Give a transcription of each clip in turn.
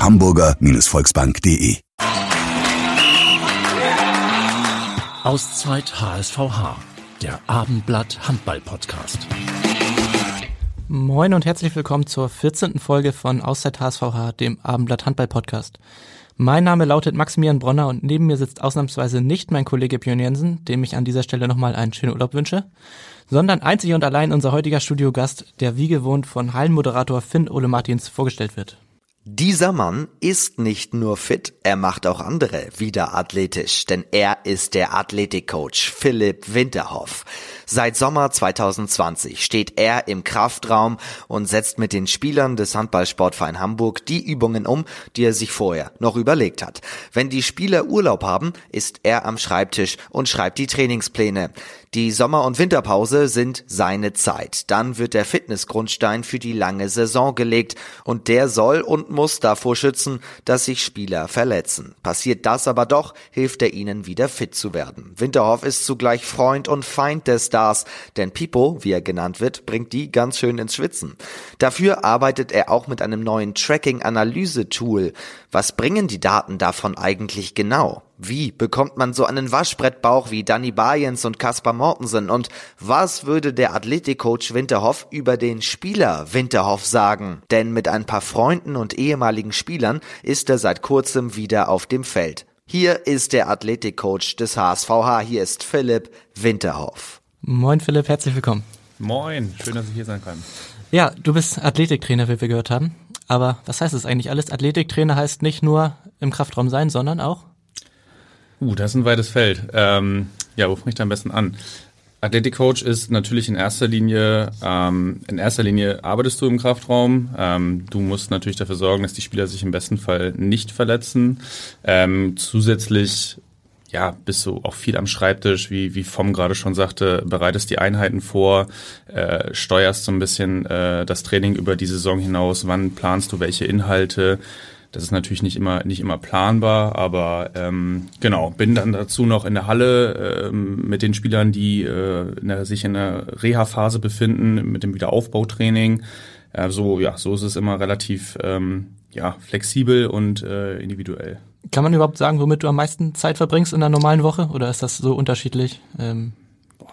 www.hamburger-volksbank.de Auszeit HSVH, der Abendblatt Handball Podcast. Moin und herzlich willkommen zur 14. Folge von Auszeit HSVH, dem Abendblatt Handball Podcast. Mein Name lautet Maximilian Bronner und neben mir sitzt ausnahmsweise nicht mein Kollege Björn Jensen, dem ich an dieser Stelle nochmal einen schönen Urlaub wünsche, sondern einzig und allein unser heutiger Studiogast, der wie gewohnt von Hallenmoderator Finn Ole Martins vorgestellt wird. Dieser Mann ist nicht nur fit, er macht auch andere wieder athletisch, denn er ist der Athletikcoach Philipp Winterhoff. Seit Sommer 2020 steht er im Kraftraum und setzt mit den Spielern des Handballsportverein Hamburg die Übungen um, die er sich vorher noch überlegt hat. Wenn die Spieler Urlaub haben, ist er am Schreibtisch und schreibt die Trainingspläne. Die Sommer- und Winterpause sind seine Zeit. Dann wird der Fitnessgrundstein für die lange Saison gelegt und der soll und muss davor schützen, dass sich Spieler verletzen. Passiert das aber doch, hilft er ihnen wieder fit zu werden. Winterhoff ist zugleich Freund und Feind des Stars, denn Pipo, wie er genannt wird, bringt die ganz schön ins Schwitzen. Dafür arbeitet er auch mit einem neuen Tracking-Analyse-Tool. Was bringen die Daten davon eigentlich genau? Wie bekommt man so einen Waschbrettbauch wie Danny Bayens und Kaspar Mortensen? Und was würde der Athletikcoach Winterhoff über den Spieler Winterhoff sagen? Denn mit ein paar Freunden und ehemaligen Spielern ist er seit kurzem wieder auf dem Feld. Hier ist der Athletikcoach des HSVH. Hier ist Philipp Winterhoff. Moin Philipp, herzlich willkommen. Moin, schön, dass ich hier sein kann. Ja, du bist Athletiktrainer, wie wir gehört haben. Aber was heißt das eigentlich alles? Athletiktrainer heißt nicht nur im Kraftraum sein, sondern auch? Uh, das ist ein weites Feld. Ähm, ja, wo fange ich da am besten an? Athletikcoach ist natürlich in erster Linie, ähm, in erster Linie arbeitest du im Kraftraum. Ähm, du musst natürlich dafür sorgen, dass die Spieler sich im besten Fall nicht verletzen. Ähm, zusätzlich ja, bist du auch viel am Schreibtisch, wie, wie Vom gerade schon sagte, bereitest die Einheiten vor, äh, steuerst so ein bisschen äh, das Training über die Saison hinaus, wann planst du welche Inhalte, das ist natürlich nicht immer nicht immer planbar, aber ähm, genau bin dann dazu noch in der Halle ähm, mit den Spielern, die äh, in der, sich in der Reha-Phase befinden, mit dem Wiederaufbautraining. Äh, so ja, so ist es immer relativ ähm, ja flexibel und äh, individuell. Kann man überhaupt sagen, womit du am meisten Zeit verbringst in einer normalen Woche oder ist das so unterschiedlich? Ähm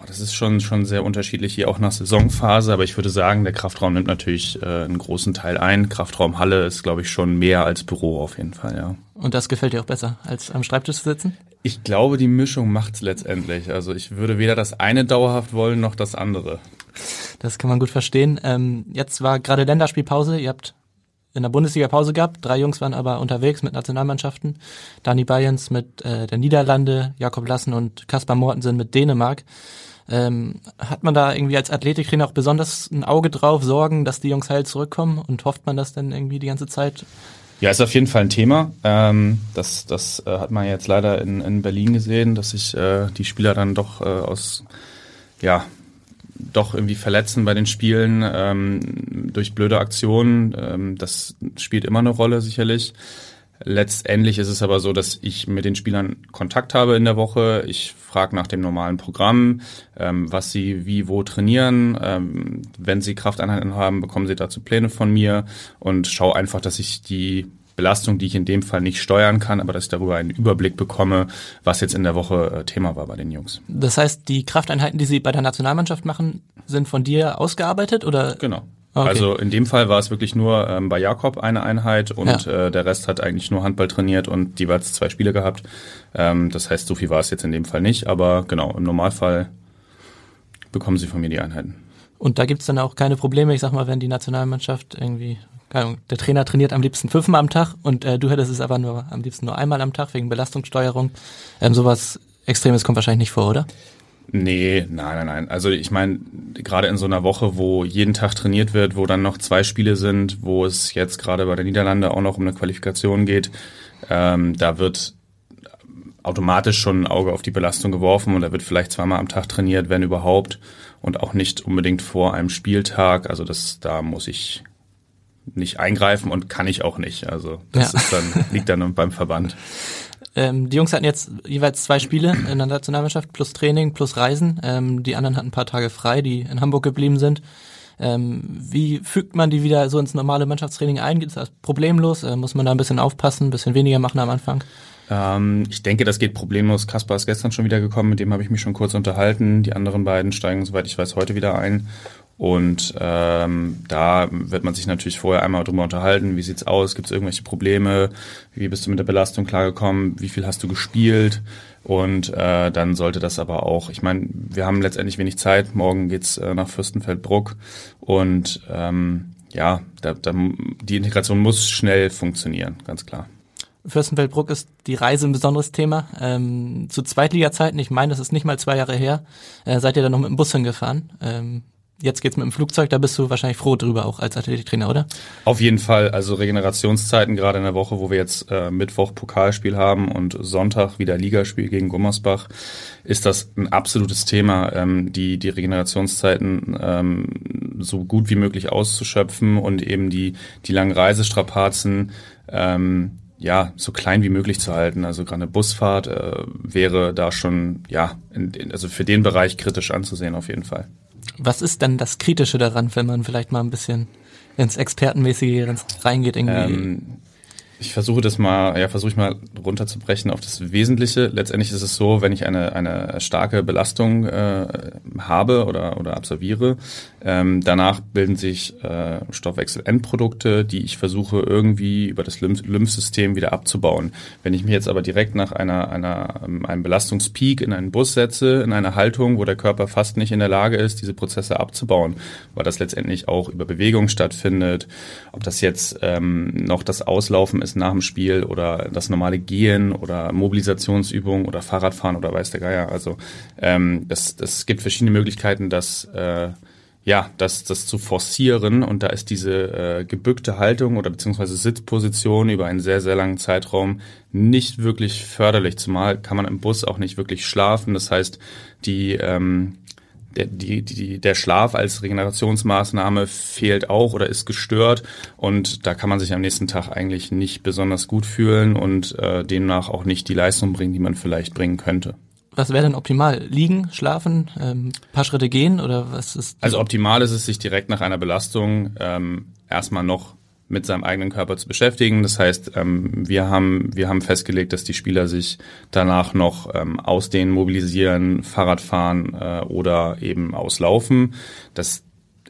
das ist schon, schon sehr unterschiedlich hier auch nach Saisonphase, aber ich würde sagen, der Kraftraum nimmt natürlich äh, einen großen Teil ein. Kraftraumhalle ist, glaube ich, schon mehr als Büro auf jeden Fall, ja. Und das gefällt dir auch besser, als am Schreibtisch zu sitzen? Ich glaube, die Mischung macht's letztendlich. Also ich würde weder das eine dauerhaft wollen, noch das andere. Das kann man gut verstehen. Ähm, jetzt war gerade Länderspielpause. Ihr habt in der Bundesliga Pause gehabt. Drei Jungs waren aber unterwegs mit Nationalmannschaften. Dani Bayens mit äh, der Niederlande, Jakob Lassen und Kaspar Mortensen mit Dänemark. Ähm, hat man da irgendwie als Athletiktrainer auch besonders ein Auge drauf, Sorgen, dass die Jungs heil zurückkommen und hofft man das dann irgendwie die ganze Zeit? Ja, ist auf jeden Fall ein Thema. Ähm, das das äh, hat man jetzt leider in, in Berlin gesehen, dass sich äh, die Spieler dann doch äh, aus ja doch irgendwie verletzen bei den Spielen ähm, durch blöde Aktionen. Ähm, das spielt immer eine Rolle sicherlich. Letztendlich ist es aber so, dass ich mit den Spielern Kontakt habe in der Woche. Ich frage nach dem normalen Programm, ähm, was sie wie wo trainieren. Ähm, wenn sie Krafteinheiten haben, bekommen sie dazu Pläne von mir und schaue einfach, dass ich die Belastung, die ich in dem Fall nicht steuern kann, aber dass ich darüber einen Überblick bekomme, was jetzt in der Woche äh, Thema war bei den Jungs. Das heißt, die Krafteinheiten, die Sie bei der Nationalmannschaft machen, sind von dir ausgearbeitet oder? Genau. Okay. Also in dem Fall war es wirklich nur ähm, bei Jakob eine Einheit und ja. äh, der Rest hat eigentlich nur Handball trainiert und jeweils zwei Spiele gehabt. Ähm, das heißt, so viel war es jetzt in dem Fall nicht, aber genau, im Normalfall bekommen sie von mir die Einheiten. Und da gibt's dann auch keine Probleme, ich sag mal, wenn die Nationalmannschaft irgendwie, keine Ahnung, der Trainer trainiert am liebsten fünfmal am Tag und äh, du hättest es aber nur am liebsten nur einmal am Tag wegen Belastungssteuerung. Ähm, sowas Extremes kommt wahrscheinlich nicht vor, oder? Nee, nein, nein, nein. Also ich meine, gerade in so einer Woche, wo jeden Tag trainiert wird, wo dann noch zwei Spiele sind, wo es jetzt gerade bei der Niederlande auch noch um eine Qualifikation geht, ähm, da wird automatisch schon ein Auge auf die Belastung geworfen und da wird vielleicht zweimal am Tag trainiert, wenn überhaupt, und auch nicht unbedingt vor einem Spieltag. Also das, da muss ich nicht eingreifen und kann ich auch nicht. Also das Ja. ist dann, liegt dann beim Verband. Ähm, die Jungs hatten jetzt jeweils zwei Spiele in der Nationalmannschaft, plus Training, plus Reisen. Ähm, die anderen hatten ein paar Tage frei, die in Hamburg geblieben sind. Ähm, wie fügt man die wieder so ins normale Mannschaftstraining ein? Geht das problemlos? Äh, muss man da ein bisschen aufpassen, ein bisschen weniger machen am Anfang? Ähm, ich denke, das geht problemlos. Kaspar ist gestern schon wieder gekommen, mit dem habe ich mich schon kurz unterhalten. Die anderen beiden steigen, soweit ich weiß, heute wieder ein. Und ähm, da wird man sich natürlich vorher einmal drüber unterhalten, wie sieht's aus, gibt es irgendwelche Probleme, wie bist du mit der Belastung klargekommen, wie viel hast du gespielt und äh, dann sollte das aber auch, ich meine, wir haben letztendlich wenig Zeit, morgen geht's äh, nach Fürstenfeldbruck und ähm, ja, da, da, die Integration muss schnell funktionieren, ganz klar. Fürstenfeldbruck ist die Reise ein besonderes Thema. Ähm, zu Zweitliga-Zeiten, ich meine, das ist nicht mal zwei Jahre her, äh, seid ihr dann noch mit dem Bus hingefahren. Ähm, jetzt geht's mit dem Flugzeug, da bist du wahrscheinlich froh drüber, auch als Athletiktrainer, oder? Auf jeden Fall, also Regenerationszeiten, gerade in der Woche, wo wir jetzt äh, Mittwoch Pokalspiel haben und Sonntag wieder Ligaspiel gegen Gummersbach, ist das ein absolutes Thema, ähm, die, die Regenerationszeiten ähm, so gut wie möglich auszuschöpfen und eben die, die langen Reisestrapazen ähm, ja, so klein wie möglich zu halten. Also gerade eine Busfahrt äh, wäre da schon, ja, in, also für den Bereich kritisch anzusehen auf jeden Fall. Was ist denn das Kritische daran, wenn man vielleicht mal ein bisschen ins Expertenmäßige reingeht irgendwie? Ähm, ich versuche das mal, ja, versuche ich mal runterzubrechen auf das Wesentliche. Letztendlich ist es so, wenn ich eine, eine starke Belastung äh, habe oder, oder absolviere, ähm, danach bilden sich äh, Stoffwechselendprodukte, die ich versuche irgendwie über das Lymph Lymphsystem wieder abzubauen. Wenn ich mich jetzt aber direkt nach einer, einer, ähm, einem Belastungspeak in einen Bus setze, in eine Haltung, wo der Körper fast nicht in der Lage ist, diese Prozesse abzubauen, weil das letztendlich auch über Bewegung stattfindet, ob das jetzt ähm, noch das Auslaufen ist nach dem Spiel oder das normale Gehen oder Mobilisationsübungen oder Fahrradfahren oder weiß der Geier. Also ähm, das, das gibt verschiedene Möglichkeiten, das äh, ja, das, das zu forcieren und da ist diese äh, gebückte Haltung oder beziehungsweise Sitzposition über einen sehr, sehr langen Zeitraum nicht wirklich förderlich. Zumal kann man im Bus auch nicht wirklich schlafen. Das heißt, die, ähm, der, die, die, der Schlaf als Regenerationsmaßnahme fehlt auch oder ist gestört und da kann man sich am nächsten Tag eigentlich nicht besonders gut fühlen und äh, demnach auch nicht die Leistung bringen, die man vielleicht bringen könnte. Was wäre denn optimal? Liegen, schlafen, ähm, paar Schritte gehen oder was ist? Also optimal ist es, sich direkt nach einer Belastung ähm, erstmal noch mit seinem eigenen Körper zu beschäftigen. Das heißt, ähm, wir haben wir haben festgelegt, dass die Spieler sich danach noch ähm, ausdehnen, mobilisieren, Fahrrad fahren äh, oder eben auslaufen. Das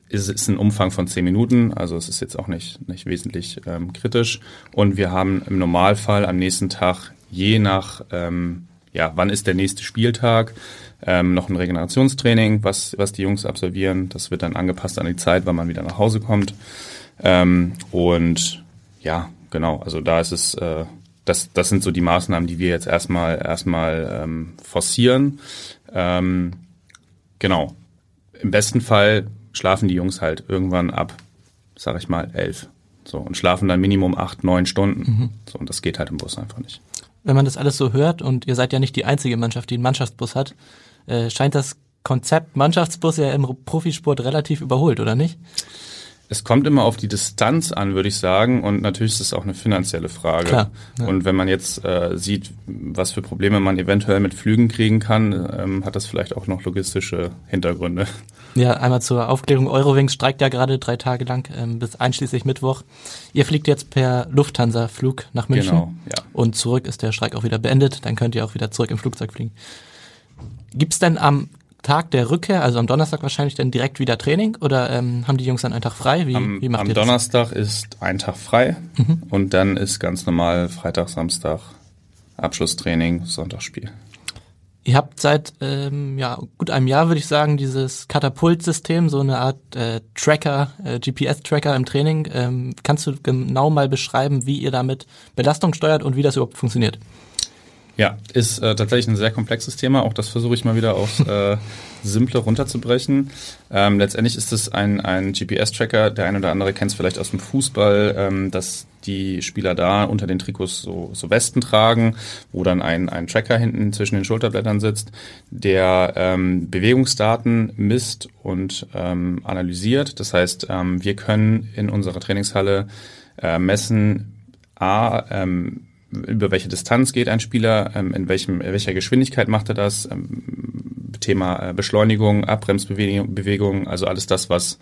ist, ist ein Umfang von zehn Minuten, also es ist jetzt auch nicht nicht wesentlich ähm, kritisch. Und wir haben im Normalfall am nächsten Tag je nach ähm, ja, wann ist der nächste Spieltag? Ähm, noch ein Regenerationstraining, was, was die Jungs absolvieren. Das wird dann angepasst an die Zeit, wann man wieder nach Hause kommt. Ähm, und ja, genau, also da ist es, äh, das, das sind so die Maßnahmen, die wir jetzt erstmal erstmal ähm, forcieren. Ähm, genau. Im besten Fall schlafen die Jungs halt irgendwann ab, sag ich mal, elf. So, und schlafen dann Minimum acht, neun Stunden. Mhm. So, und das geht halt im Bus einfach nicht wenn man das alles so hört und ihr seid ja nicht die einzige Mannschaft, die einen Mannschaftsbus hat, äh, scheint das Konzept Mannschaftsbus ja im Profisport relativ überholt, oder nicht? Es kommt immer auf die Distanz an, würde ich sagen, und natürlich ist es auch eine finanzielle Frage. Klar, ja. Und wenn man jetzt äh, sieht, was für Probleme man eventuell mit Flügen kriegen kann, ähm, hat das vielleicht auch noch logistische Hintergründe. Ja, einmal zur Aufklärung. Eurowings streikt ja gerade drei Tage lang ähm, bis einschließlich Mittwoch. Ihr fliegt jetzt per Lufthansa-Flug nach München. Genau, ja. Und zurück ist der Streik auch wieder beendet. Dann könnt ihr auch wieder zurück im Flugzeug fliegen. Gibt's denn am Tag der Rückkehr, also am Donnerstag wahrscheinlich dann direkt wieder Training oder ähm, haben die Jungs dann einen Tag frei? Wie, am, wie macht am ihr Donnerstag ist ein Tag frei mhm. und dann ist ganz normal Freitag, Samstag Abschlusstraining, Sonntagsspiel. Ihr habt seit ähm, ja, gut einem Jahr, würde ich sagen, dieses Katapult-System, so eine Art äh, Tracker, äh, GPS-Tracker im Training. Ähm, kannst du genau mal beschreiben, wie ihr damit Belastung steuert und wie das überhaupt funktioniert? Ja, ist äh, tatsächlich ein sehr komplexes Thema. Auch das versuche ich mal wieder aufs äh, Simple runterzubrechen. Ähm, letztendlich ist es ein, ein GPS-Tracker. Der eine oder andere kennt es vielleicht aus dem Fußball, ähm, dass die Spieler da unter den Trikots so, so Westen tragen, wo dann ein, ein Tracker hinten zwischen den Schulterblättern sitzt, der ähm, Bewegungsdaten misst und ähm, analysiert. Das heißt, ähm, wir können in unserer Trainingshalle äh, messen, A, ähm, über welche Distanz geht ein Spieler, ähm, in welchem, in welcher Geschwindigkeit macht er das, ähm, Thema äh, Beschleunigung, Abbremsbewegung, Bewegung, also alles das, was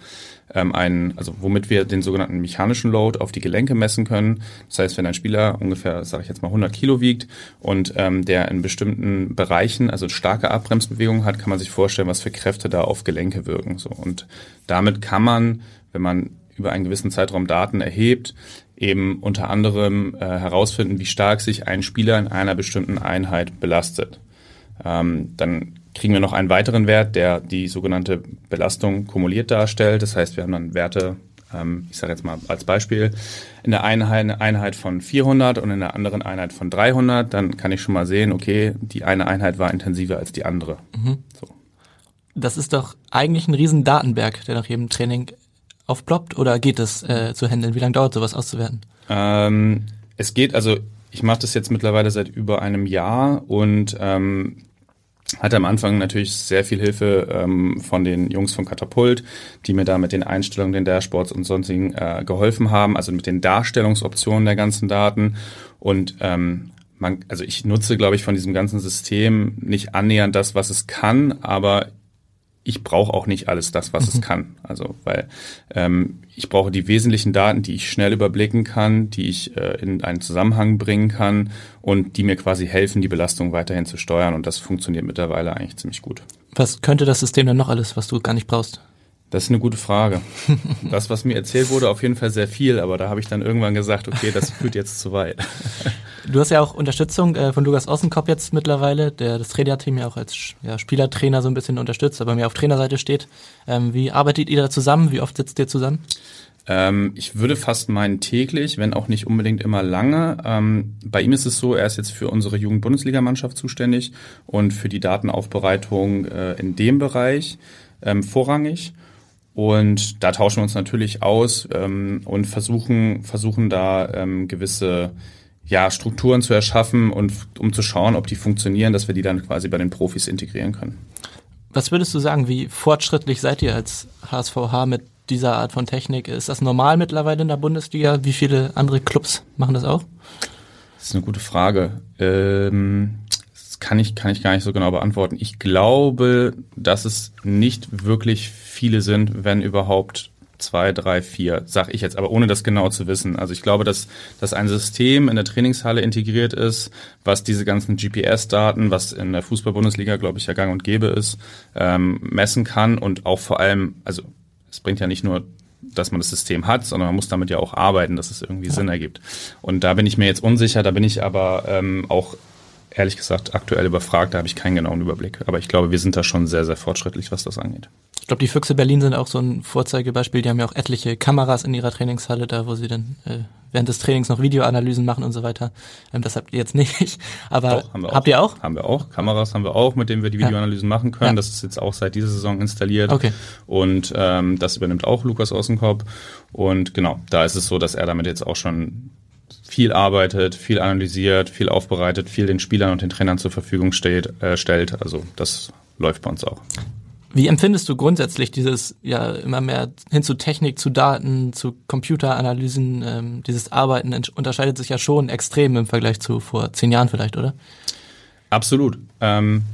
ähm, ein, also womit wir den sogenannten mechanischen Load auf die Gelenke messen können. Das heißt, wenn ein Spieler ungefähr, sage ich jetzt mal 100 Kilo wiegt und ähm, der in bestimmten Bereichen also starke Abbremsbewegung hat, kann man sich vorstellen, was für Kräfte da auf Gelenke wirken. So und damit kann man, wenn man über einen gewissen Zeitraum Daten erhebt, eben unter anderem äh, herausfinden, wie stark sich ein Spieler in einer bestimmten Einheit belastet. Ähm, dann kriegen wir noch einen weiteren Wert, der die sogenannte Belastung kumuliert darstellt. Das heißt, wir haben dann Werte, ähm, ich sage jetzt mal als Beispiel, in der einen Einheit von 400 und in der anderen Einheit von 300. Dann kann ich schon mal sehen, okay, die eine Einheit war intensiver als die andere. Mhm. So. Das ist doch eigentlich ein riesen Datenberg, der nach jedem Training aufploppt oder geht es äh, zu handeln? Wie lange dauert sowas auszuwerten? Ähm, es geht, also ich mache das jetzt mittlerweile seit über einem Jahr und ähm, hatte am Anfang natürlich sehr viel Hilfe ähm, von den Jungs von Katapult, die mir da mit den Einstellungen, den Dashboards und sonstigen äh, geholfen haben, also mit den Darstellungsoptionen der ganzen Daten. Und ähm, man, also ich nutze, glaube ich, von diesem ganzen System nicht annähernd das, was es kann, aber ich brauche auch nicht alles das, was mhm. es kann. Also weil ähm, ich brauche die wesentlichen Daten, die ich schnell überblicken kann, die ich äh, in einen Zusammenhang bringen kann und die mir quasi helfen, die Belastung weiterhin zu steuern. Und das funktioniert mittlerweile eigentlich ziemlich gut. Was könnte das System denn noch alles, was du gar nicht brauchst? Das ist eine gute Frage. Das, was mir erzählt wurde, auf jeden Fall sehr viel, aber da habe ich dann irgendwann gesagt, okay, das führt jetzt zu weit. Du hast ja auch Unterstützung äh, von Lukas Ossenkopf jetzt mittlerweile, der das Trainerteam ja auch als ja, Spielertrainer so ein bisschen unterstützt, aber mir auf Trainerseite steht. Ähm, wie arbeitet ihr da zusammen? Wie oft sitzt ihr zusammen? Ähm, ich würde fast meinen täglich, wenn auch nicht unbedingt immer lange. Ähm, bei ihm ist es so, er ist jetzt für unsere Jugend-Bundesligamannschaft zuständig und für die Datenaufbereitung äh, in dem Bereich ähm, vorrangig. Und da tauschen wir uns natürlich aus ähm, und versuchen, versuchen da ähm, gewisse ja, Strukturen zu erschaffen und um zu schauen, ob die funktionieren, dass wir die dann quasi bei den Profis integrieren können. Was würdest du sagen, wie fortschrittlich seid ihr als HSVH mit dieser Art von Technik? Ist das normal mittlerweile in der Bundesliga? Wie viele andere Clubs machen das auch? Das ist eine gute Frage. Ähm, das kann ich, kann ich gar nicht so genau beantworten. Ich glaube, dass es nicht wirklich viele sind, wenn überhaupt zwei, drei, vier, sag ich jetzt, aber ohne das genau zu wissen. Also ich glaube, dass, dass ein System in der Trainingshalle integriert ist, was diese ganzen GPS-Daten, was in der Fußball-Bundesliga, glaube ich, ja gang und gäbe ist, ähm, messen kann und auch vor allem, also es bringt ja nicht nur dass man das System hat, sondern man muss damit ja auch arbeiten, dass es irgendwie ja. Sinn ergibt. Und da bin ich mir jetzt unsicher, da bin ich aber ähm, auch ehrlich gesagt aktuell überfragt, da habe ich keinen genauen Überblick. Aber ich glaube, wir sind da schon sehr, sehr fortschrittlich, was das angeht. Ich glaube, die Füchse Berlin sind auch so ein Vorzeigebeispiel. Die haben ja auch etliche Kameras in ihrer Trainingshalle, da wo sie dann äh, während des Trainings noch Videoanalysen machen und so weiter. Ähm, das habt ihr jetzt nicht. Aber Doch, habt ihr auch? Haben wir auch. Kameras haben wir auch, mit denen wir die Videoanalysen ja. machen können. Ja. Das ist jetzt auch seit dieser Saison installiert. Okay. Und ähm, das übernimmt auch Lukas Ossenkopf. Und genau, da ist es so, dass er damit jetzt auch schon viel arbeitet, viel analysiert, viel aufbereitet, viel den Spielern und den Trainern zur Verfügung steht, äh, stellt. Also das läuft bei uns auch. Wie empfindest du grundsätzlich dieses ja immer mehr hin zu Technik, zu Daten, zu Computeranalysen? Ähm, dieses Arbeiten unterscheidet sich ja schon extrem im Vergleich zu vor zehn Jahren vielleicht, oder? Absolut. Ähm,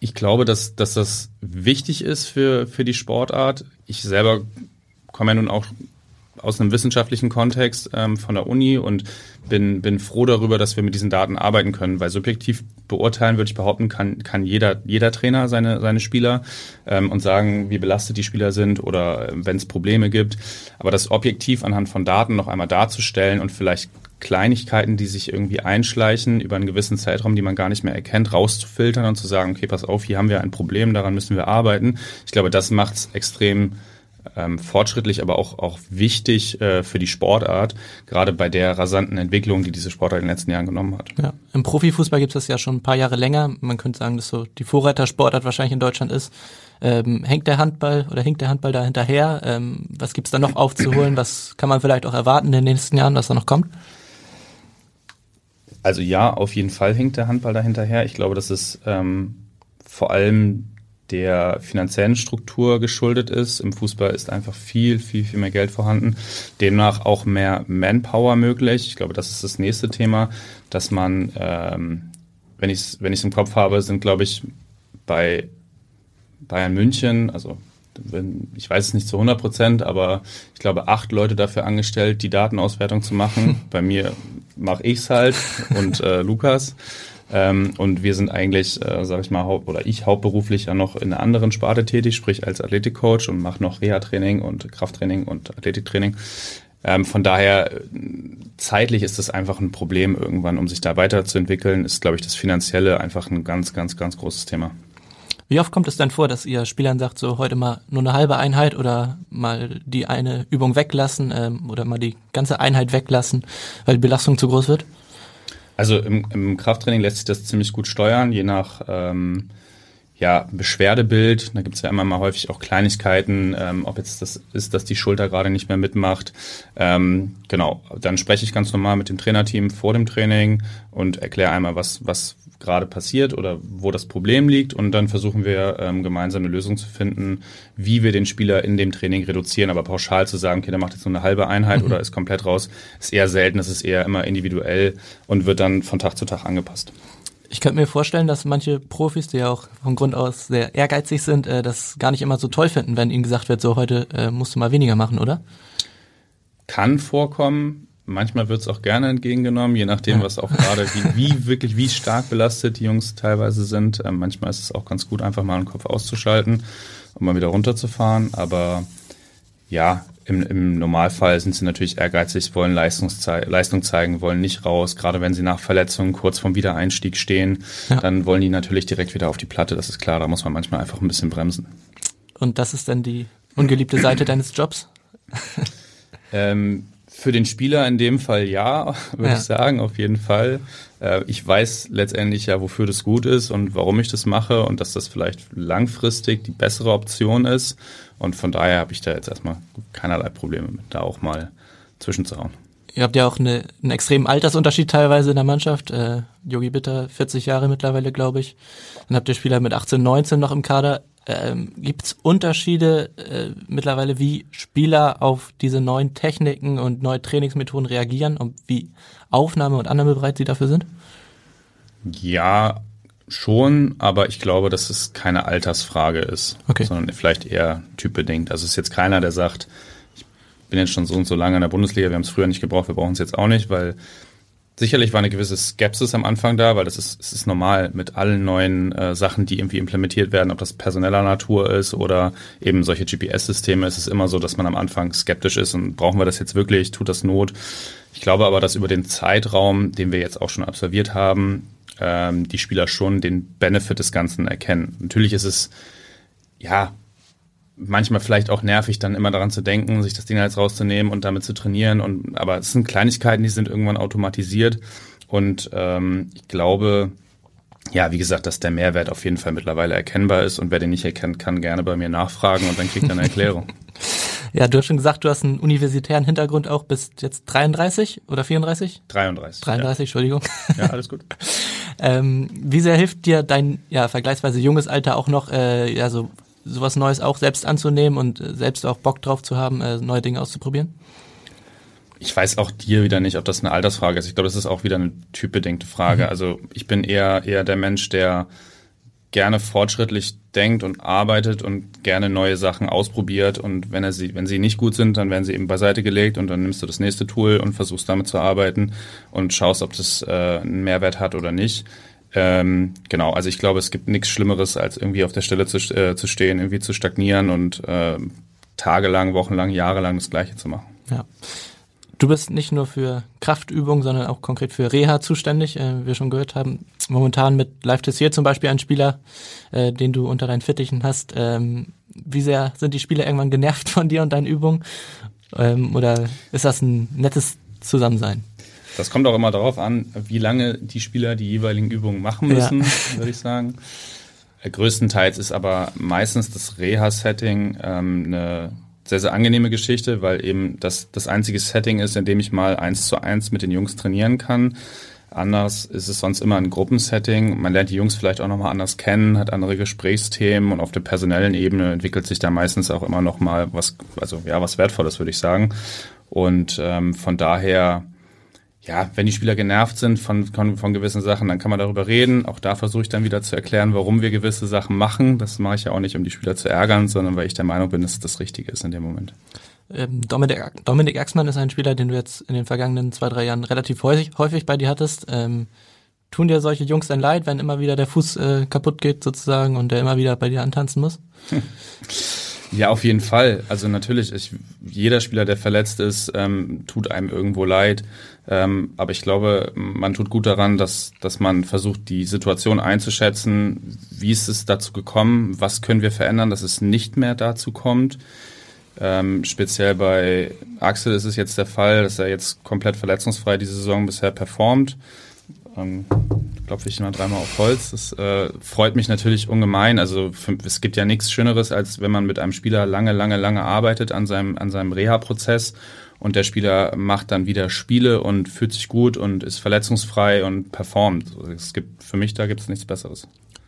ich glaube, dass, dass das wichtig ist für, für die Sportart. Ich selber komme ja nun auch aus einem wissenschaftlichen Kontext ähm, von der Uni und bin, bin froh darüber, dass wir mit diesen Daten arbeiten können, weil subjektiv beurteilen, würde ich behaupten, kann, kann jeder, jeder Trainer seine, seine Spieler ähm, und sagen, wie belastet die Spieler sind oder äh, wenn es Probleme gibt. Aber das objektiv anhand von Daten noch einmal darzustellen und vielleicht Kleinigkeiten, die sich irgendwie einschleichen über einen gewissen Zeitraum, die man gar nicht mehr erkennt, rauszufiltern und zu sagen, okay, pass auf, hier haben wir ein Problem, daran müssen wir arbeiten. Ich glaube, das macht es extrem ähm, fortschrittlich, aber auch, auch wichtig äh, für die Sportart, gerade bei der rasanten Entwicklung, die diese Sportart in den letzten Jahren genommen hat. Ja, im Profifußball gibt es das ja schon ein paar Jahre länger. Man könnte sagen, dass so die Vorreitersportart wahrscheinlich in Deutschland ist. Ähm, hängt der Handball oder hängt der Handball da hinterher? Ähm, was gibt's da noch aufzuholen? Was kann man vielleicht auch erwarten in den nächsten Jahren, was da noch kommt? Also ja, auf jeden Fall hinkt der Handball da hinterher. Ich glaube, dass es ähm, vor allem der finanziellen Struktur geschuldet ist. Im Fußball ist einfach viel, viel, viel mehr Geld vorhanden. Demnach auch mehr Manpower möglich. Ich glaube, das ist das nächste Thema, dass man, ähm, wenn ich es wenn ich's im Kopf habe, sind, glaube ich, bei Bayern München, also ich weiß es nicht zu 100 Prozent, aber ich glaube, acht Leute dafür angestellt, die Datenauswertung zu machen. Bei mir mache ich es halt und äh, Lukas. Ähm, und wir sind eigentlich, äh, sage ich mal, haupt, oder ich hauptberuflich ja noch in einer anderen Sparte tätig, sprich als Athletikcoach und mache noch Reha-Training und Krafttraining und Athletiktraining. Ähm, von daher, zeitlich ist das einfach ein Problem irgendwann, um sich da weiterzuentwickeln, ist, glaube ich, das Finanzielle einfach ein ganz, ganz, ganz großes Thema. Wie oft kommt es denn vor, dass ihr Spielern sagt, so heute mal nur eine halbe Einheit oder mal die eine Übung weglassen ähm, oder mal die ganze Einheit weglassen, weil die Belastung zu groß wird? Also im, im Krafttraining lässt sich das ziemlich gut steuern, je nach ähm, ja, Beschwerdebild. Da gibt es ja immer mal häufig auch Kleinigkeiten, ähm, ob jetzt das ist, dass die Schulter gerade nicht mehr mitmacht. Ähm, genau, dann spreche ich ganz normal mit dem Trainerteam vor dem Training und erkläre einmal, was, was gerade passiert oder wo das Problem liegt und dann versuchen wir ähm, gemeinsam eine Lösung zu finden, wie wir den Spieler in dem Training reduzieren. Aber pauschal zu sagen, okay, der macht jetzt nur eine halbe Einheit mhm. oder ist komplett raus, ist eher selten, das ist eher immer individuell und wird dann von Tag zu Tag angepasst. Ich könnte mir vorstellen, dass manche Profis, die ja auch von Grund aus sehr ehrgeizig sind, äh, das gar nicht immer so toll finden, wenn ihnen gesagt wird, so heute äh, musst du mal weniger machen, oder? Kann vorkommen. Manchmal wird es auch gerne entgegengenommen, je nachdem, ja. was auch gerade, wie, wie, wirklich, wie stark belastet die Jungs teilweise sind. Ähm, manchmal ist es auch ganz gut, einfach mal den Kopf auszuschalten und mal wieder runterzufahren. Aber ja, im, im Normalfall sind sie natürlich ehrgeizig, wollen Leistungszei Leistung zeigen, wollen nicht raus. Gerade wenn sie nach Verletzungen kurz vorm Wiedereinstieg stehen, ja. dann wollen die natürlich direkt wieder auf die Platte. Das ist klar, da muss man manchmal einfach ein bisschen bremsen. Und das ist dann die ungeliebte Seite deines Jobs? ähm, für den Spieler in dem Fall ja, würde ja. ich sagen, auf jeden Fall. Äh, ich weiß letztendlich ja, wofür das gut ist und warum ich das mache und dass das vielleicht langfristig die bessere Option ist. Und von daher habe ich da jetzt erstmal keinerlei Probleme mit, da auch mal zwischenzuhauen. Ihr habt ja auch eine, einen extremen Altersunterschied teilweise in der Mannschaft. Äh, Yogi Bitter, 40 Jahre mittlerweile, glaube ich. Dann habt ihr Spieler mit 18, 19 noch im Kader. Ähm, Gibt es Unterschiede äh, mittlerweile, wie Spieler auf diese neuen Techniken und neue Trainingsmethoden reagieren und wie Aufnahme und Annahme bereit sie dafür sind? Ja, schon, aber ich glaube, dass es keine Altersfrage ist, okay. sondern vielleicht eher typbedingt. Also es ist jetzt keiner, der sagt, bin jetzt schon so und so lange in der Bundesliga, wir haben es früher nicht gebraucht, wir brauchen es jetzt auch nicht, weil Sicherlich war eine gewisse Skepsis am Anfang da, weil das ist, es ist normal mit allen neuen äh, Sachen, die irgendwie implementiert werden, ob das personeller Natur ist oder eben solche GPS-Systeme, ist es immer so, dass man am Anfang skeptisch ist und brauchen wir das jetzt wirklich, tut das Not. Ich glaube aber, dass über den Zeitraum, den wir jetzt auch schon absolviert haben, ähm, die Spieler schon den Benefit des Ganzen erkennen. Natürlich ist es, ja, manchmal vielleicht auch nervig, dann immer daran zu denken, sich das Ding jetzt rauszunehmen und damit zu trainieren. Und aber es sind Kleinigkeiten, die sind irgendwann automatisiert. Und ähm, ich glaube, ja, wie gesagt, dass der Mehrwert auf jeden Fall mittlerweile erkennbar ist und wer den nicht erkennt, kann gerne bei mir nachfragen und dann kriegt er eine Erklärung. ja, du hast schon gesagt, du hast einen universitären Hintergrund auch bis jetzt 33 oder 34? 33. 33, ja. Entschuldigung. Ja, alles gut. ähm, wie sehr hilft dir dein ja vergleichsweise junges Alter auch noch, äh, ja, so sowas Neues auch selbst anzunehmen und äh, selbst auch Bock drauf zu haben, äh, neue Dinge auszuprobieren? Ich weiß auch dir wieder nicht, ob das eine Altersfrage ist. Ich glaube, das ist auch wieder eine typbedingte Frage. Mhm. Also ich bin eher eher der Mensch, der gerne fortschrittlich denkt und arbeitet und gerne neue Sachen ausprobiert und wenn er sie, wenn sie nicht gut sind, dann werden sie eben beiseite gelegt und dann nimmst du das nächste Tool und versuchst damit zu arbeiten und schaust, ob das äh, einen Mehrwert hat oder nicht. Ähm, genau, also ich glaube, es gibt nichts Schlimmeres, als irgendwie auf der Stelle zu, äh, zu stehen, irgendwie zu stagnieren und äh, tagelang, wochenlang, jahrelang das Gleiche zu machen. Ja. Du bist nicht nur für Kraftübungen, sondern auch konkret für Reha zuständig. Äh, wir schon gehört haben, momentan mit Live Tessier zum Beispiel ein Spieler, äh, den du unter deinen Fittichen hast. Ähm, wie sehr sind die Spieler irgendwann genervt von dir und deinen Übungen? Ähm, oder ist das ein nettes Zusammensein? Das kommt auch immer darauf an, wie lange die Spieler die jeweiligen Übungen machen müssen, ja. würde ich sagen. Äh, größtenteils ist aber meistens das Reha-Setting ähm, eine sehr, sehr angenehme Geschichte, weil eben das das einzige Setting ist, in dem ich mal eins zu eins mit den Jungs trainieren kann. Anders ist es sonst immer ein Gruppensetting. Man lernt die Jungs vielleicht auch nochmal anders kennen, hat andere Gesprächsthemen und auf der personellen Ebene entwickelt sich da meistens auch immer nochmal was, also ja, was Wertvolles, würde ich sagen. Und ähm, von daher ja, wenn die Spieler genervt sind von, von, von gewissen Sachen, dann kann man darüber reden. Auch da versuche ich dann wieder zu erklären, warum wir gewisse Sachen machen. Das mache ich ja auch nicht, um die Spieler zu ärgern, sondern weil ich der Meinung bin, dass es das Richtige ist in dem Moment. Ähm, Dominik, Dominik Axmann ist ein Spieler, den du jetzt in den vergangenen zwei, drei Jahren relativ häufig, häufig bei dir hattest. Ähm, tun dir solche Jungs dann leid, wenn immer wieder der Fuß äh, kaputt geht sozusagen und der immer wieder bei dir antanzen muss? Ja, auf jeden Fall. Also natürlich, ich, jeder Spieler, der verletzt ist, ähm, tut einem irgendwo leid. Ähm, aber ich glaube, man tut gut daran, dass, dass man versucht, die Situation einzuschätzen. Wie ist es dazu gekommen? Was können wir verändern, dass es nicht mehr dazu kommt? Ähm, speziell bei Axel ist es jetzt der Fall, dass er jetzt komplett verletzungsfrei diese Saison bisher performt. Ähm, klopfe ich immer dreimal auf Holz. Das äh, freut mich natürlich ungemein. Also für, es gibt ja nichts Schöneres, als wenn man mit einem Spieler lange, lange, lange arbeitet an seinem, an seinem Reha-Prozess und der Spieler macht dann wieder Spiele und fühlt sich gut und ist verletzungsfrei und performt. Es gibt für mich da gibt es nichts Besseres.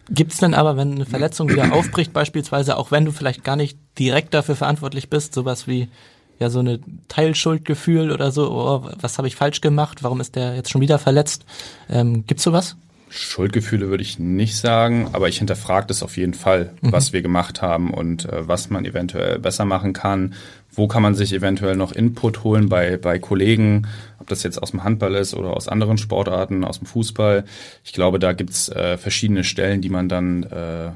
Gibt es denn aber, wenn eine Verletzung wieder aufbricht, beispielsweise, auch wenn du vielleicht gar nicht direkt dafür verantwortlich bist, sowas wie ja so eine Teilschuldgefühl oder so, oh, was habe ich falsch gemacht, warum ist der jetzt schon wieder verletzt? Ähm, gibt's sowas? Schuldgefühle würde ich nicht sagen, aber ich hinterfrage das auf jeden Fall, mhm. was wir gemacht haben und äh, was man eventuell besser machen kann. Wo kann man sich eventuell noch Input holen bei, bei Kollegen, ob das jetzt aus dem Handball ist oder aus anderen Sportarten, aus dem Fußball. Ich glaube, da gibt's äh, verschiedene Stellen, die man dann äh,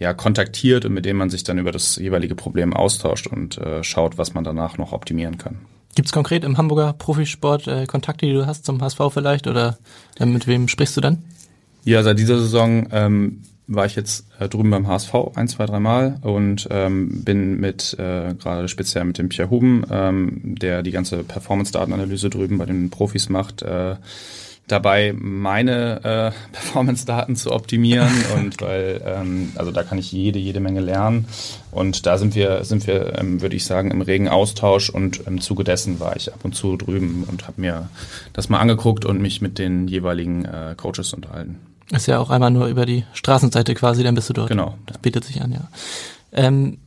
ja, kontaktiert und mit denen man sich dann über das jeweilige Problem austauscht und äh, schaut, was man danach noch optimieren kann. Gibt es konkret im Hamburger Profisport äh, Kontakte, die du hast zum HSV vielleicht oder äh, mit wem sprichst du dann? Ja, seit dieser Saison ähm, war ich jetzt äh, drüben beim HSV ein, zwei, dreimal und ähm, bin mit äh, gerade speziell mit dem Pierre Huben, ähm, der die ganze Performance-Datenanalyse drüben bei den Profis macht, äh, dabei, meine äh, Performance-Daten zu optimieren und weil, ähm, also da kann ich jede, jede Menge lernen und da sind wir, sind wir, ähm, würde ich sagen, im regen Austausch und im Zuge dessen war ich ab und zu drüben und habe mir das mal angeguckt und mich mit den jeweiligen äh, Coaches unterhalten. Ist ja auch einmal nur über die Straßenseite quasi, dann bist du dort. Genau. Das bietet sich an, ja. Ähm,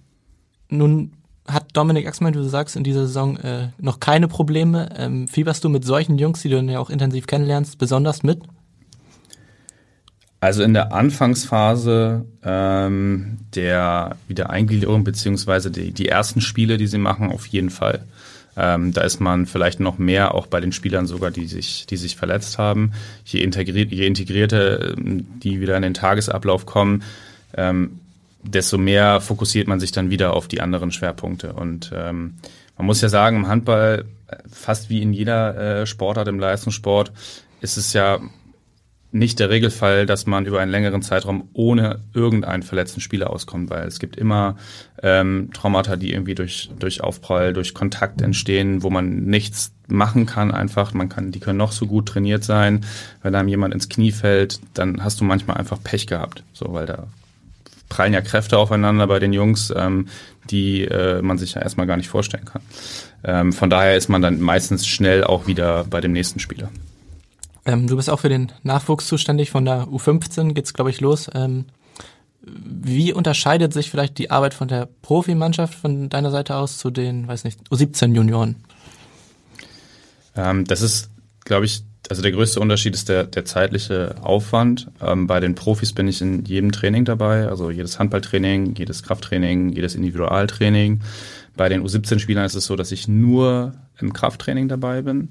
nun hat Dominik Axmann, wie du sagst, in dieser Saison äh, noch keine Probleme. Ähm, fieberst du mit solchen Jungs, die du dann ja auch intensiv kennenlernst, besonders mit? Also in der Anfangsphase ähm, der Wiedereingliederung beziehungsweise die, die ersten Spiele, die sie machen, auf jeden Fall. Ähm, da ist man vielleicht noch mehr auch bei den Spielern sogar, die sich, die sich verletzt haben. Je, integriert, je integrierter ähm, die wieder in den Tagesablauf kommen, ähm, desto mehr fokussiert man sich dann wieder auf die anderen Schwerpunkte. Und ähm, man muss ja sagen, im Handball, fast wie in jeder äh, Sportart im Leistungssport, ist es ja nicht der Regelfall, dass man über einen längeren Zeitraum ohne irgendeinen verletzten Spieler auskommt, weil es gibt immer ähm, Traumata, die irgendwie durch, durch Aufprall, durch Kontakt entstehen, wo man nichts machen kann einfach. Man kann, die können noch so gut trainiert sein. Wenn einem jemand ins Knie fällt, dann hast du manchmal einfach Pech gehabt, so weil da prallen ja Kräfte aufeinander bei den Jungs, ähm, die äh, man sich ja erstmal gar nicht vorstellen kann. Ähm, von daher ist man dann meistens schnell auch wieder bei dem nächsten Spieler. Ähm, du bist auch für den Nachwuchs zuständig. Von der U15 geht's, glaube ich, los. Ähm, wie unterscheidet sich vielleicht die Arbeit von der Profimannschaft von deiner Seite aus zu den, weiß nicht, U17-Junioren? Ähm, das ist, glaube ich, also der größte Unterschied ist der, der zeitliche Aufwand. Ähm, bei den Profis bin ich in jedem Training dabei, also jedes Handballtraining, jedes Krafttraining, jedes Individualtraining. Bei den U17-Spielern ist es so, dass ich nur im Krafttraining dabei bin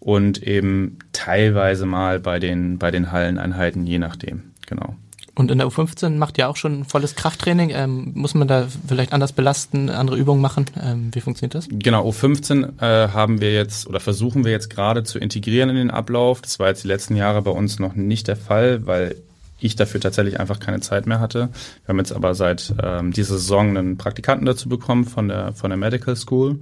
und eben teilweise mal bei den, bei den Halleneinheiten, je nachdem, genau. Und in der U15 macht ihr auch schon volles Krafttraining. Ähm, muss man da vielleicht anders belasten, andere Übungen machen? Ähm, wie funktioniert das? Genau, U15 äh, haben wir jetzt oder versuchen wir jetzt gerade zu integrieren in den Ablauf. Das war jetzt die letzten Jahre bei uns noch nicht der Fall, weil ich dafür tatsächlich einfach keine Zeit mehr hatte. Wir haben jetzt aber seit ähm, dieser Saison einen Praktikanten dazu bekommen von der, von der Medical School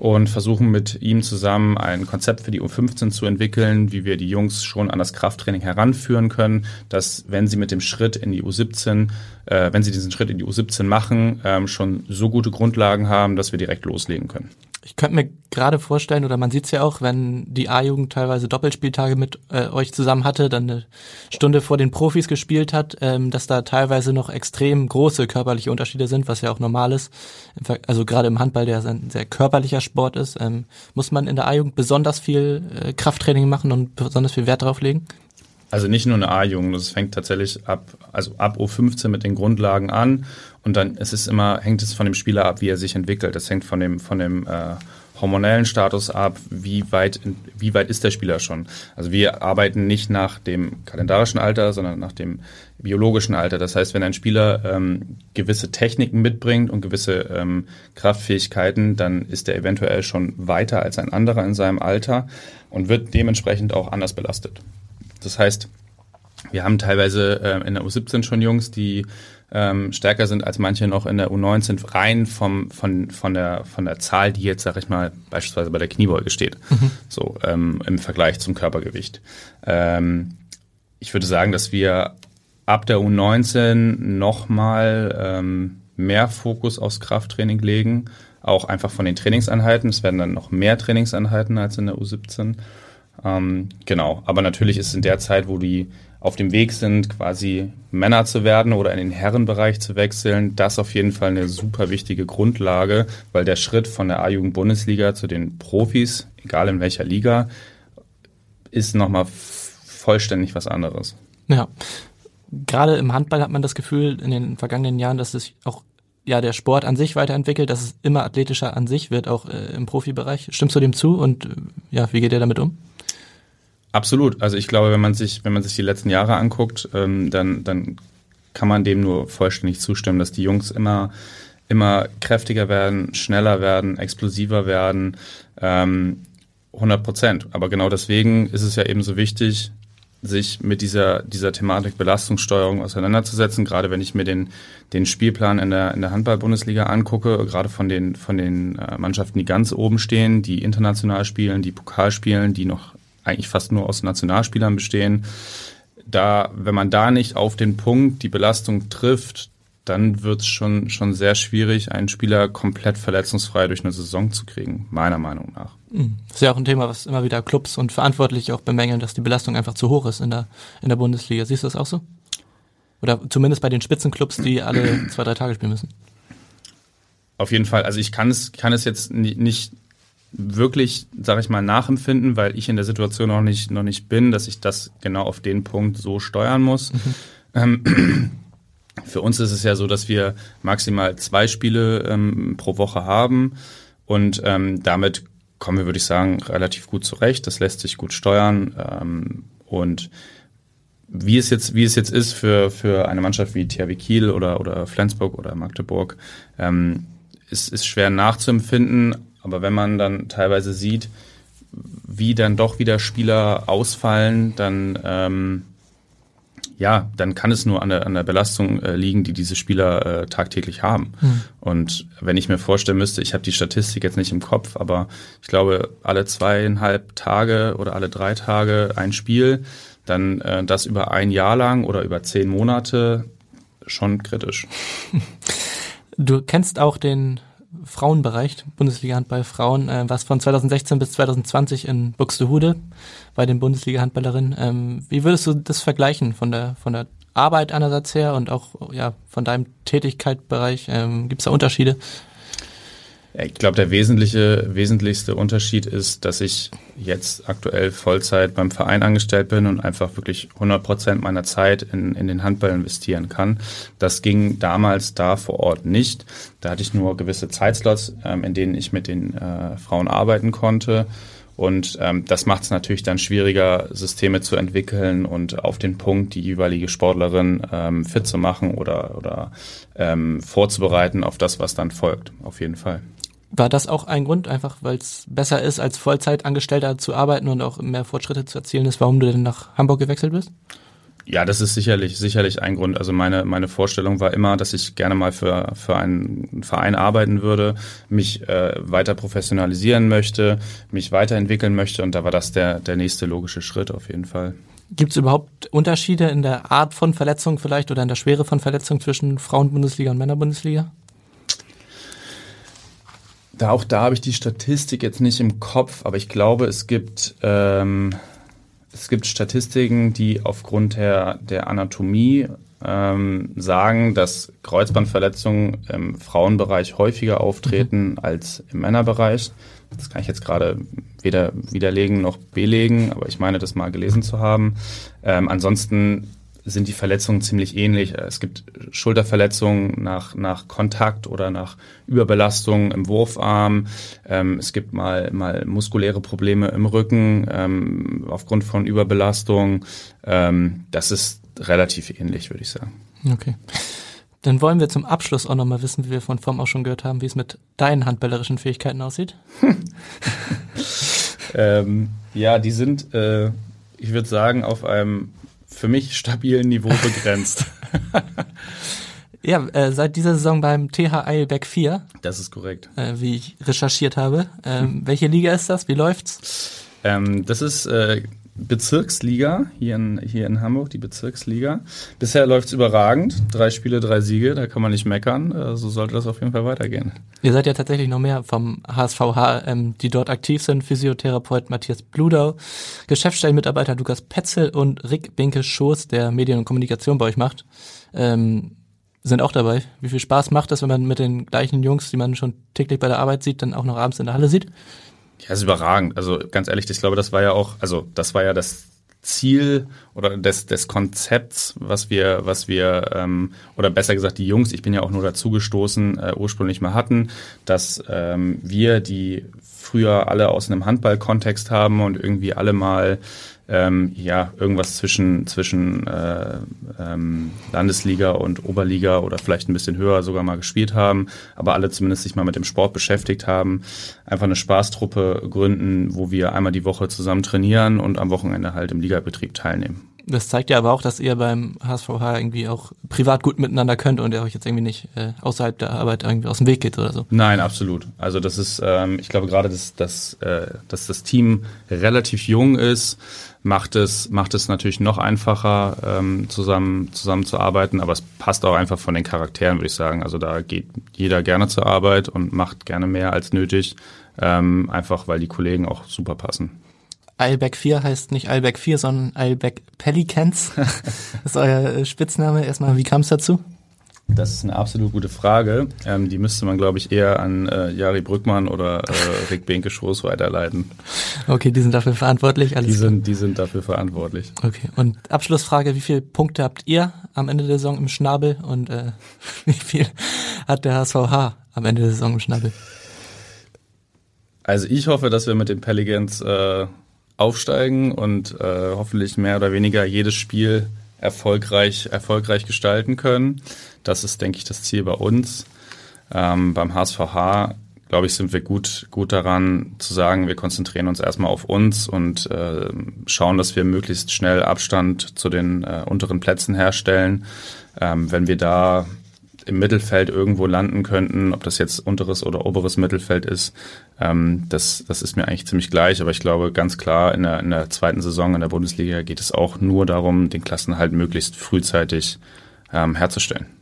und versuchen mit ihm zusammen ein Konzept für die U15 zu entwickeln, wie wir die Jungs schon an das Krafttraining heranführen können, dass wenn sie mit dem Schritt in die U17, äh, wenn sie diesen Schritt in die U17 machen, ähm, schon so gute Grundlagen haben, dass wir direkt loslegen können. Ich könnte mir gerade vorstellen, oder man sieht es ja auch, wenn die A-Jugend teilweise Doppelspieltage mit äh, euch zusammen hatte, dann eine Stunde vor den Profis gespielt hat, ähm, dass da teilweise noch extrem große körperliche Unterschiede sind, was ja auch normal ist. Also gerade im Handball, der ein sehr körperlicher Sport ist, ähm, muss man in der A-Jugend besonders viel äh, Krafttraining machen und besonders viel Wert drauf legen? Also nicht nur eine A-Jugend, das fängt tatsächlich ab, also ab U15 mit den Grundlagen an und dann es ist immer, hängt es von dem Spieler ab, wie er sich entwickelt. Das hängt von dem, von dem äh, hormonellen Status ab, wie weit, wie weit ist der Spieler schon. Also wir arbeiten nicht nach dem kalendarischen Alter, sondern nach dem biologischen Alter. Das heißt, wenn ein Spieler ähm, gewisse Techniken mitbringt und gewisse ähm, Kraftfähigkeiten, dann ist er eventuell schon weiter als ein anderer in seinem Alter und wird dementsprechend auch anders belastet. Das heißt, wir haben teilweise äh, in der U17 schon Jungs, die ähm, stärker sind als manche noch in der U19 rein vom, von, von, der, von der Zahl, die jetzt, sag ich mal, beispielsweise bei der Kniebeuge steht. Mhm. So ähm, im Vergleich zum Körpergewicht. Ähm, ich würde sagen, dass wir ab der U19 nochmal ähm, mehr Fokus aufs Krafttraining legen. Auch einfach von den Trainingseinheiten. Es werden dann noch mehr Trainingseinheiten als in der U17. Ähm, genau, aber natürlich ist in der Zeit, wo die auf dem Weg sind, quasi Männer zu werden oder in den Herrenbereich zu wechseln, das auf jeden Fall eine super wichtige Grundlage, weil der Schritt von der A-Jugend-Bundesliga zu den Profis, egal in welcher Liga, ist nochmal vollständig was anderes. Ja. Gerade im Handball hat man das Gefühl in den vergangenen Jahren, dass es auch ja der Sport an sich weiterentwickelt, dass es immer athletischer an sich wird, auch äh, im Profibereich. Stimmst du dem zu und äh, ja, wie geht ihr damit um? Absolut. Also ich glaube, wenn man sich, wenn man sich die letzten Jahre anguckt, ähm, dann, dann kann man dem nur vollständig zustimmen, dass die Jungs immer, immer kräftiger werden, schneller werden, explosiver werden. Ähm, 100 Prozent. Aber genau deswegen ist es ja eben so wichtig, sich mit dieser, dieser Thematik Belastungssteuerung auseinanderzusetzen. Gerade wenn ich mir den, den Spielplan in der, in der Handball-Bundesliga angucke, gerade von den, von den äh, Mannschaften, die ganz oben stehen, die international spielen, die Pokal spielen, die noch eigentlich fast nur aus Nationalspielern bestehen. Da, wenn man da nicht auf den Punkt die Belastung trifft, dann wird es schon, schon sehr schwierig, einen Spieler komplett verletzungsfrei durch eine Saison zu kriegen, meiner Meinung nach. Mhm. Das ist ja auch ein Thema, was immer wieder Clubs und Verantwortliche auch bemängeln, dass die Belastung einfach zu hoch ist in der, in der Bundesliga. Siehst du das auch so? Oder zumindest bei den Spitzenclubs, die alle zwei, drei Tage spielen müssen? Auf jeden Fall. Also ich kann es, kann es jetzt nicht wirklich, sage ich mal, nachempfinden, weil ich in der Situation noch nicht, noch nicht bin, dass ich das genau auf den Punkt so steuern muss. Mhm. Ähm, für uns ist es ja so, dass wir maximal zwei Spiele ähm, pro Woche haben und ähm, damit kommen wir, würde ich sagen, relativ gut zurecht. Das lässt sich gut steuern ähm, und wie es jetzt, wie es jetzt ist für, für eine Mannschaft wie THW Kiel oder, oder Flensburg oder Magdeburg, ähm, ist, ist schwer nachzuempfinden. Aber wenn man dann teilweise sieht, wie dann doch wieder Spieler ausfallen, dann ähm, ja, dann kann es nur an der, an der Belastung äh, liegen, die diese Spieler äh, tagtäglich haben. Mhm. Und wenn ich mir vorstellen müsste, ich habe die Statistik jetzt nicht im Kopf, aber ich glaube, alle zweieinhalb Tage oder alle drei Tage ein Spiel, dann äh, das über ein Jahr lang oder über zehn Monate schon kritisch. Du kennst auch den Frauenbereich, Bundesliga Handball Frauen, äh, was von 2016 bis 2020 in Buxtehude bei den Bundesliga Handballerinnen. Ähm, wie würdest du das vergleichen von der von der Arbeit einerseits her und auch ja von deinem Tätigkeitsbereich? Ähm, Gibt es da Unterschiede? Ich glaube, der wesentliche, wesentlichste Unterschied ist, dass ich jetzt aktuell Vollzeit beim Verein angestellt bin und einfach wirklich 100 Prozent meiner Zeit in, in den Handball investieren kann. Das ging damals da vor Ort nicht. Da hatte ich nur gewisse Zeitslots, ähm, in denen ich mit den äh, Frauen arbeiten konnte. Und ähm, das macht es natürlich dann schwieriger, Systeme zu entwickeln und auf den Punkt die jeweilige Sportlerin ähm, fit zu machen oder, oder ähm, vorzubereiten auf das, was dann folgt. Auf jeden Fall. War das auch ein Grund, einfach weil es besser ist, als Vollzeitangestellter zu arbeiten und auch mehr Fortschritte zu erzielen ist, warum du denn nach Hamburg gewechselt bist? Ja, das ist sicherlich, sicherlich ein Grund. Also meine, meine Vorstellung war immer, dass ich gerne mal für, für einen Verein arbeiten würde, mich äh, weiter professionalisieren möchte, mich weiterentwickeln möchte und da war das der, der nächste logische Schritt auf jeden Fall. Gibt es überhaupt Unterschiede in der Art von Verletzung vielleicht oder in der Schwere von Verletzung zwischen Frauenbundesliga und Männerbundesliga? Da auch da habe ich die Statistik jetzt nicht im Kopf, aber ich glaube, es gibt ähm, es gibt Statistiken, die aufgrund der, der Anatomie ähm, sagen, dass Kreuzbandverletzungen im Frauenbereich häufiger auftreten mhm. als im Männerbereich. Das kann ich jetzt gerade weder widerlegen noch belegen, aber ich meine, das mal gelesen zu haben. Ähm, ansonsten sind die Verletzungen ziemlich ähnlich. Es gibt Schulterverletzungen nach, nach Kontakt oder nach Überbelastung im Wurfarm. Ähm, es gibt mal, mal muskuläre Probleme im Rücken ähm, aufgrund von Überbelastung. Ähm, das ist relativ ähnlich, würde ich sagen. Okay. Dann wollen wir zum Abschluss auch nochmal wissen, wie wir von Form auch schon gehört haben, wie es mit deinen handballerischen Fähigkeiten aussieht. ähm, ja, die sind, äh, ich würde sagen, auf einem für mich stabilen Niveau begrenzt. ja, äh, seit dieser Saison beim TH Eilbeck 4. Das ist korrekt. Äh, wie ich recherchiert habe. Ähm, welche Liga ist das? Wie läuft's? Ähm, das ist äh, Bezirksliga hier in, hier in Hamburg, die Bezirksliga. Bisher läuft's überragend. Drei Spiele, drei Siege, da kann man nicht meckern. Äh, so sollte das auf jeden Fall weitergehen. Ihr seid ja tatsächlich noch mehr vom HSVH, ähm, die dort aktiv sind. Physiotherapeut Matthias Bludau, Geschäftsstellenmitarbeiter Lukas Petzel und Rick Binke-Schoß, der Medien und Kommunikation bei euch macht. Ähm, sind auch dabei. Wie viel Spaß macht das, wenn man mit den gleichen Jungs, die man schon täglich bei der Arbeit sieht, dann auch noch abends in der Halle sieht? Ja, ist überragend. Also ganz ehrlich, ich glaube, das war ja auch, also das war ja das Ziel oder des, des Konzepts, was wir, was wir, ähm, oder besser gesagt die Jungs, ich bin ja auch nur dazugestoßen, äh, ursprünglich mal hatten, dass ähm, wir, die früher alle aus einem Handballkontext haben und irgendwie alle mal ähm, ja irgendwas zwischen zwischen äh, ähm, Landesliga und Oberliga oder vielleicht ein bisschen höher sogar mal gespielt haben, aber alle zumindest sich mal mit dem Sport beschäftigt haben, einfach eine Spaßtruppe gründen, wo wir einmal die Woche zusammen trainieren und am Wochenende halt im Ligabetrieb teilnehmen. Das zeigt ja aber auch, dass ihr beim HSVH irgendwie auch privat gut miteinander könnt und ihr euch jetzt irgendwie nicht äh, außerhalb der Arbeit irgendwie aus dem Weg geht oder so. Nein, absolut. Also das ist, ähm, ich glaube gerade, dass, dass, äh, dass das Team relativ jung ist, macht es, macht es natürlich noch einfacher, ähm, zusammen, zusammenzuarbeiten, aber es passt auch einfach von den Charakteren, würde ich sagen. Also da geht jeder gerne zur Arbeit und macht gerne mehr als nötig, ähm, einfach weil die Kollegen auch super passen. Eilbeck 4 heißt nicht Eilbeck 4, sondern Eilbeck Pelicans. das ist euer äh, Spitzname. Erstmal, wie kam es dazu? Das ist eine absolut gute Frage. Ähm, die müsste man, glaube ich, eher an äh, Jari Brückmann oder äh, Rick Benke-Schoß weiterleiten. Okay, die sind dafür verantwortlich. Alles die, sind, die sind dafür verantwortlich. Okay, und Abschlussfrage, wie viele Punkte habt ihr am Ende der Saison im Schnabel und äh, wie viel hat der HSVH am Ende der Saison im Schnabel? Also ich hoffe, dass wir mit den Pelicans äh, aufsteigen und äh, hoffentlich mehr oder weniger jedes Spiel erfolgreich, erfolgreich gestalten können. Das ist, denke ich, das Ziel bei uns. Ähm, beim HSVH, glaube ich, sind wir gut, gut daran zu sagen, wir konzentrieren uns erstmal auf uns und äh, schauen, dass wir möglichst schnell Abstand zu den äh, unteren Plätzen herstellen. Ähm, wenn wir da im Mittelfeld irgendwo landen könnten, ob das jetzt unteres oder oberes Mittelfeld ist, ähm, das, das ist mir eigentlich ziemlich gleich. Aber ich glaube ganz klar, in der, in der zweiten Saison in der Bundesliga geht es auch nur darum, den Klassenhalt möglichst frühzeitig ähm, herzustellen.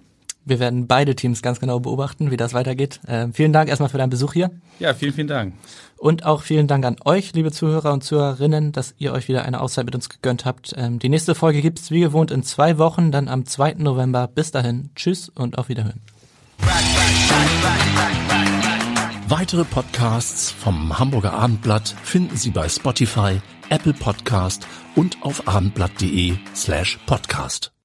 Wir werden beide Teams ganz genau beobachten, wie das weitergeht. Äh, vielen Dank erstmal für deinen Besuch hier. Ja, vielen, vielen Dank. Und auch vielen Dank an euch, liebe Zuhörer und Zuhörerinnen, dass ihr euch wieder eine Auszeit mit uns gegönnt habt. Ähm, die nächste Folge gibt's wie gewohnt in zwei Wochen, dann am 2. November. Bis dahin, tschüss und auf Wiederhören. Weitere Podcasts vom Hamburger Abendblatt finden Sie bei Spotify, Apple Podcast und auf abendblatt.de slash podcast.